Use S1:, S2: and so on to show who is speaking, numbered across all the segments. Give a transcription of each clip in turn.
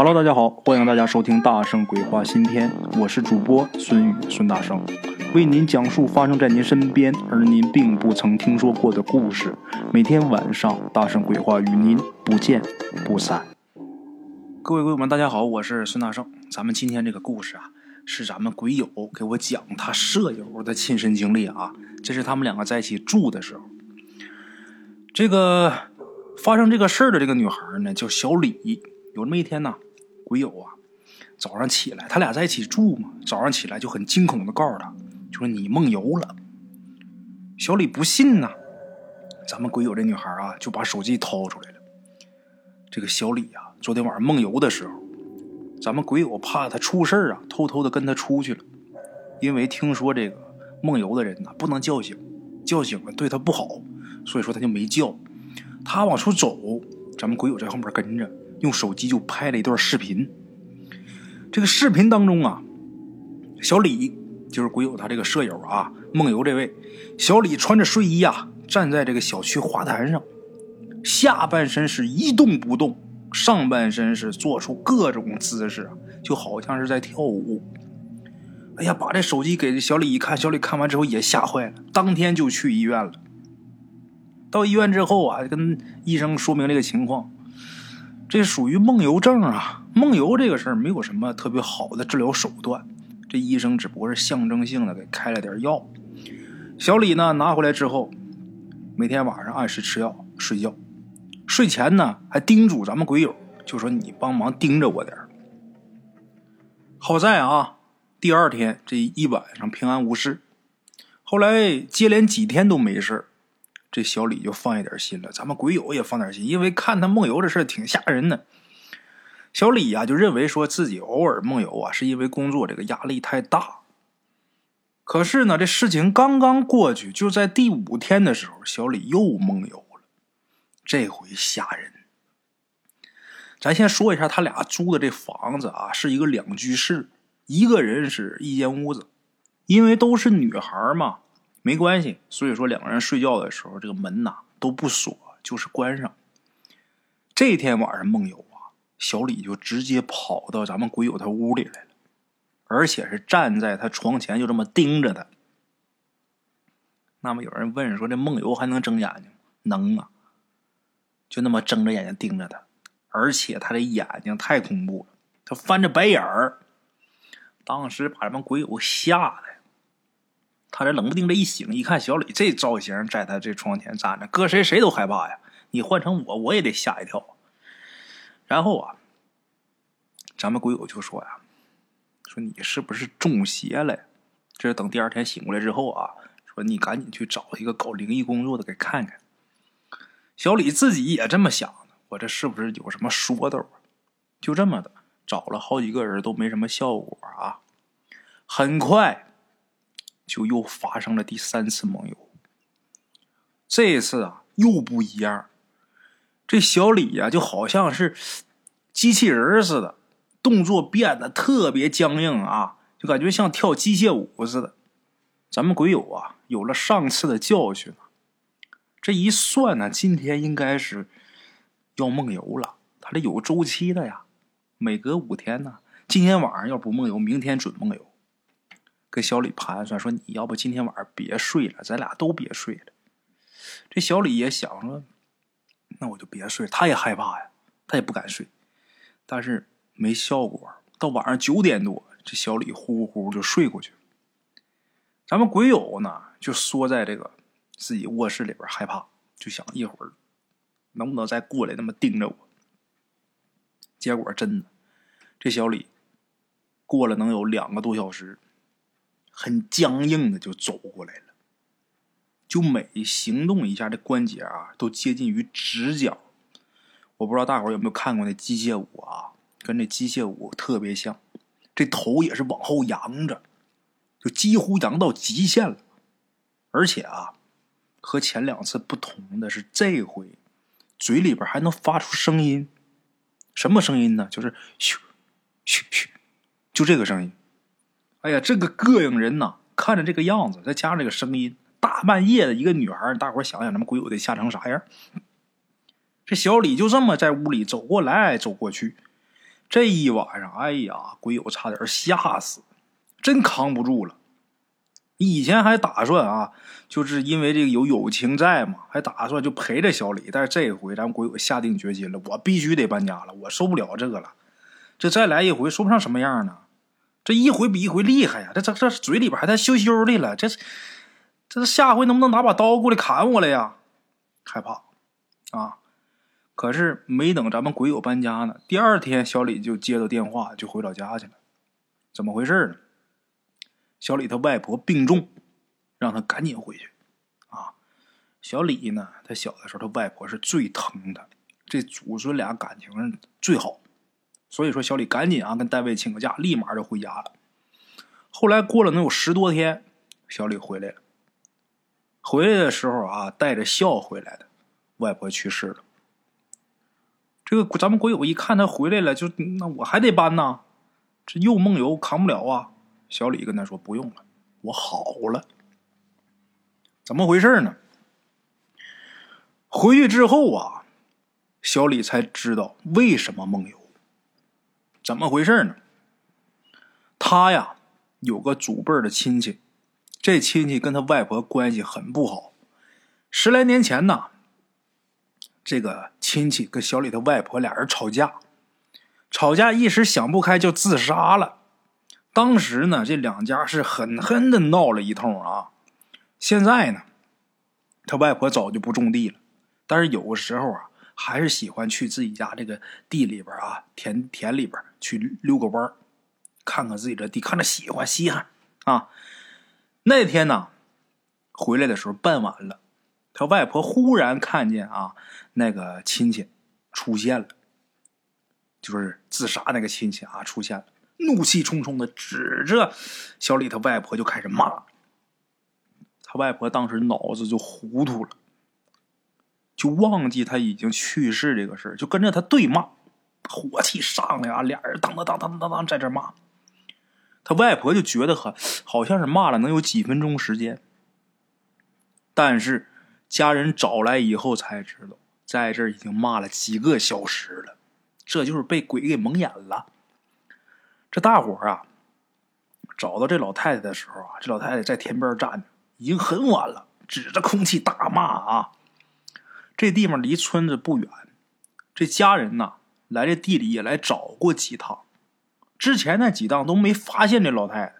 S1: Hello，大家好，欢迎大家收听《大圣鬼话》新篇，我是主播孙宇孙大圣，为您讲述发生在您身边而您并不曾听说过的故事。每天晚上，《大圣鬼话》与您不见不散。各位鬼友们，大家好，我是孙大圣。咱们今天这个故事啊，是咱们鬼友给我讲他舍友的亲身经历啊。这是他们两个在一起住的时候，这个发生这个事儿的这个女孩呢，叫小李。有这么一天呢。鬼友啊，早上起来，他俩在一起住嘛。早上起来就很惊恐的告诉他，就说你梦游了。小李不信呐，咱们鬼友这女孩啊，就把手机掏出来了。这个小李啊，昨天晚上梦游的时候，咱们鬼友怕他出事啊，偷偷的跟他出去了。因为听说这个梦游的人呐，不能叫醒，叫醒了对他不好，所以说他就没叫。他往出走，咱们鬼友在后面跟着。用手机就拍了一段视频。这个视频当中啊，小李就是鬼友他这个舍友啊，梦游这位小李穿着睡衣啊，站在这个小区花坛上，下半身是一动不动，上半身是做出各种姿势，就好像是在跳舞。哎呀，把这手机给小李一看，小李看完之后也吓坏了，当天就去医院了。到医院之后啊，跟医生说明这个情况。这属于梦游症啊！梦游这个事儿没有什么特别好的治疗手段，这医生只不过是象征性的给开了点药。小李呢拿回来之后，每天晚上按时吃药睡觉，睡前呢还叮嘱咱们鬼友，就说你帮忙盯着我点好在啊，第二天这一晚上平安无事。后来接连几天都没事这小李就放一点心了，咱们鬼友也放点心，因为看他梦游这事挺吓人的。小李呀，就认为说自己偶尔梦游啊，是因为工作这个压力太大。可是呢，这事情刚刚过去，就在第五天的时候，小李又梦游了，这回吓人。咱先说一下，他俩租的这房子啊，是一个两居室，一个人是一间屋子，因为都是女孩嘛。没关系，所以说两个人睡觉的时候，这个门呐都不锁，就是关上。这天晚上梦游啊，小李就直接跑到咱们鬼友他屋里来了，而且是站在他床前，就这么盯着他。那么有人问说：“这梦游还能睁眼睛？能啊，就那么睁着眼睛盯着他，而且他的眼睛太恐怖了，他翻着白眼儿，当时把咱们鬼友吓的。”他这冷不丁的一醒，一看小李这造型，在他这床前站着，搁谁谁都害怕呀！你换成我，我也得吓一跳。然后啊，咱们鬼友就说呀：“说你是不是中邪了？”这是等第二天醒过来之后啊，说你赶紧去找一个搞灵异工作的给看看。小李自己也这么想的，我这是不是有什么说道？就这么的找了好几个人，都没什么效果啊。很快。就又发生了第三次梦游。这一次啊，又不一样。这小李呀，就好像是机器人似的，动作变得特别僵硬啊，就感觉像跳机械舞似的。咱们鬼友啊，有了上次的教训这一算呢，今天应该是要梦游了。他这有周期的呀，每隔五天呢。今天晚上要不梦游，明天准梦游。跟小李盘算说：“你要不今天晚上别睡了，咱俩都别睡了。”这小李也想说：“那我就别睡。”他也害怕呀，他也不敢睡。但是没效果，到晚上九点多，这小李呼呼就睡过去。咱们鬼友呢，就缩在这个自己卧室里边，害怕，就想一会儿能不能再过来那么盯着我。结果真的，这小李过了能有两个多小时。很僵硬的就走过来了，就每行动一下，这关节啊都接近于直角。我不知道大伙有没有看过那机械舞啊，跟那机械舞特别像。这头也是往后扬着，就几乎扬到极限了。而且啊，和前两次不同的是，这回嘴里边还能发出声音。什么声音呢？就是咻咻咻，就这个声音。哎呀，这个膈应人呐！看着这个样子，再加上这个声音，大半夜的一个女孩，大伙想想，咱们鬼友得吓成啥样？这小李就这么在屋里走过来走过去，这一晚上，哎呀，鬼友差点吓死，真扛不住了。以前还打算啊，就是因为这个有友情在嘛，还打算就陪着小李。但是这回，咱们鬼友下定决心了，我必须得搬家了，我受不了这个了。这再来一回，说不上什么样呢。这一回比一回厉害呀！这这这嘴里边还带羞羞的了。这这是下回能不能拿把刀过来砍我了呀？害怕啊！可是没等咱们鬼友搬家呢，第二天小李就接到电话，就回老家去了。怎么回事呢？小李他外婆病重，让他赶紧回去。啊，小李呢，他小的时候他外婆是最疼他，这祖孙俩感情最好。所以说，小李赶紧啊跟单位请个假，立马就回家了。后来过了能有十多天，小李回来了。回来的时候啊，带着笑回来的，外婆去世了。这个咱们国友一看他回来了，就那我还得搬呐，这又梦游扛不了啊。小李跟他说：“不用了，我好了。”怎么回事呢？回去之后啊，小李才知道为什么梦游。怎么回事呢？他呀有个祖辈的亲戚，这亲戚跟他外婆关系很不好。十来年前呢，这个亲戚跟小李的外婆俩人吵架，吵架一时想不开就自杀了。当时呢，这两家是狠狠的闹了一通啊。现在呢，他外婆早就不种地了，但是有的时候啊。还是喜欢去自己家这个地里边啊，田田里边去溜个弯看看自己的地，看着喜欢稀罕啊。那天呢，回来的时候傍晚了，他外婆忽然看见啊，那个亲戚出现了，就是自杀那个亲戚啊出现了，怒气冲冲的指着小李他外婆就开始骂，他外婆当时脑子就糊涂了。就忘记他已经去世这个事儿，就跟着他对骂，火气上来啊，俩人当当当当当当在这骂。他外婆就觉得很好像是骂了能有几分钟时间，但是家人找来以后才知道，在这已经骂了几个小时了，这就是被鬼给蒙眼了。这大伙啊，找到这老太太的时候啊，这老太太在田边站着，已经很晚了，指着空气大骂啊。这地方离村子不远，这家人呐来这地里也来找过几趟，之前那几趟都没发现这老太太，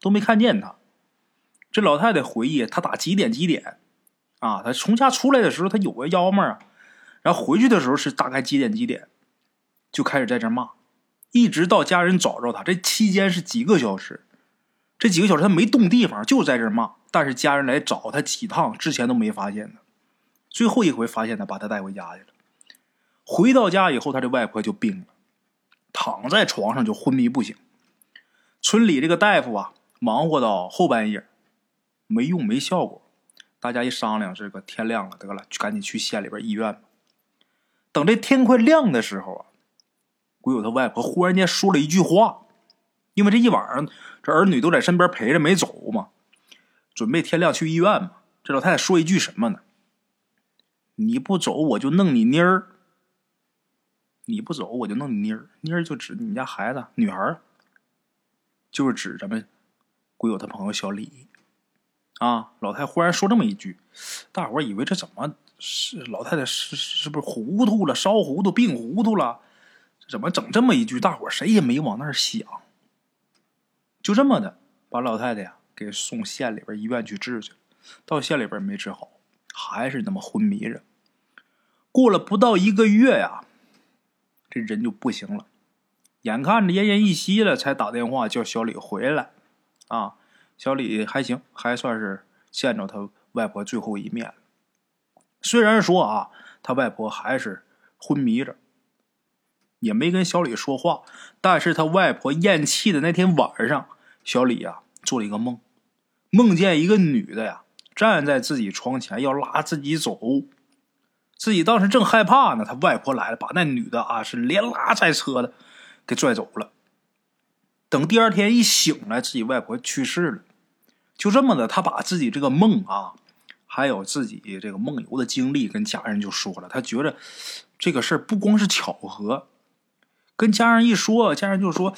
S1: 都没看见她。这老太太回忆，她打几点几点啊？她从家出来的时候，她有个幺妹啊，然后回去的时候是大概几点几点，就开始在这骂，一直到家人找着她，这期间是几个小时，这几个小时她没动地方，就在这骂。但是家人来找她几趟，之前都没发现她。最后一回发现他，把他带回家去了。回到家以后，他的外婆就病了，躺在床上就昏迷不醒。村里这个大夫啊，忙活到后半夜，没用没效果。大家一商量，这个天亮了，得了，赶紧去县里边医院吧。等这天快亮的时候啊，鬼友他外婆忽然间说了一句话，因为这一晚上这儿女都在身边陪着没走嘛，准备天亮去医院嘛。这老太太说一句什么呢？你不走，我就弄你妮儿。你不走，我就弄你妮儿。妮儿就指你们家孩子，女孩儿就是指咱们鬼友他朋友小李。啊，老太忽然说这么一句，大伙以为这怎么是老太太是是不是糊涂了，烧糊涂，病糊涂了？怎么整这么一句？大伙谁也没往那儿想。就这么的，把老太太呀给送县里边医院去治去了。到县里边没治好，还是那么昏迷着。过了不到一个月呀，这人就不行了。眼看着奄奄一息了，才打电话叫小李回来。啊，小李还行，还算是见着他外婆最后一面。虽然说啊，他外婆还是昏迷着，也没跟小李说话。但是他外婆咽气的那天晚上，小李呀做了一个梦，梦见一个女的呀站在自己床前，要拉自己走。自己当时正害怕呢，他外婆来了，把那女的啊是连拉带扯的给拽走了。等第二天一醒来，自己外婆去世了。就这么的，他把自己这个梦啊，还有自己这个梦游的经历跟家人就说了。他觉得这个事儿不光是巧合，跟家人一说，家人就说：“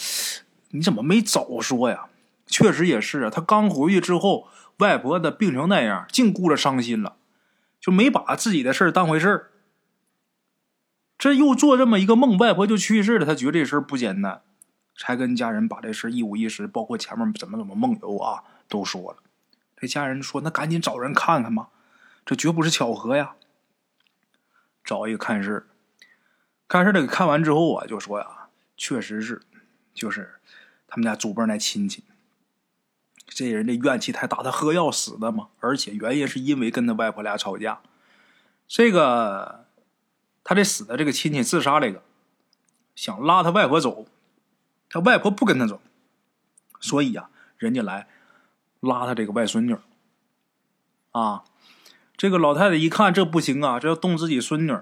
S1: 你怎么没早说呀？”确实也是啊，他刚回去之后，外婆的病成那样，净顾着伤心了，就没把自己的事当回事儿。这又做这么一个梦，外婆就去世了，他觉得这事儿不简单，才跟家人把这事一五一十，包括前面怎么怎么梦游啊，都说了。这家人说：“那赶紧找人看看吧，这绝不是巧合呀。”找一个看事看事的给看完之后啊，就说呀：“确实是，就是他们家祖辈那亲戚。”这人的怨气太大，他喝药死的嘛，而且原因是因为跟他外婆俩吵架。这个他这死的这个亲戚自杀这个，想拉他外婆走，他外婆不跟他走，所以呀，人家来拉他这个外孙女。啊，这个老太太一看这不行啊，这要动自己孙女，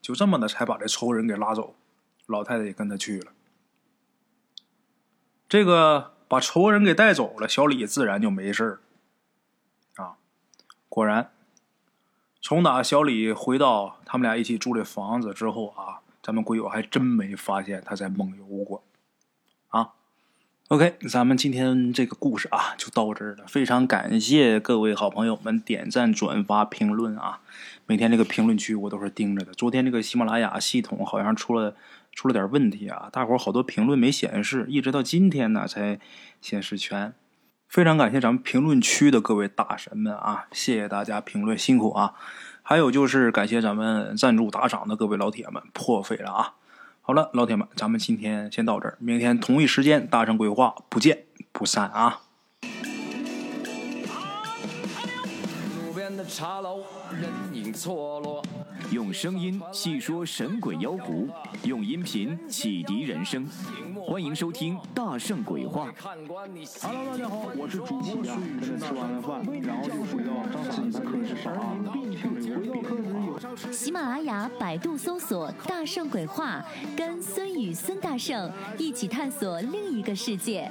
S1: 就这么的才把这仇人给拉走。老太太也跟他去了。这个。把仇人给带走了，小李自然就没事啊，果然，从打小李回到他们俩一起住的房子之后啊，咱们鬼友还真没发现他在梦游过。啊，OK，咱们今天这个故事啊就到这儿了。非常感谢各位好朋友们点赞、转发、评论啊！每天这个评论区我都是盯着的。昨天这个喜马拉雅系统好像出了。出了点问题啊！大伙儿好多评论没显示，一直到今天呢才显示全。非常感谢咱们评论区的各位大神们啊！谢谢大家评论，辛苦啊！还有就是感谢咱们赞助打赏的各位老铁们，破费了啊！好了，老铁们，咱们今天先到这儿，明天同一时间大圣鬼话不见不散啊！的茶楼，人影错落。用声音细说神鬼妖狐，用音频启迪人生。欢迎收听《大圣鬼话》。Hello，大家好，我是主播孙宇，吃完了饭，然后就回到自己的课室上班。喜马拉雅、百度搜索“大圣鬼话”，跟孙宇、孙大圣一起探索另一个世界。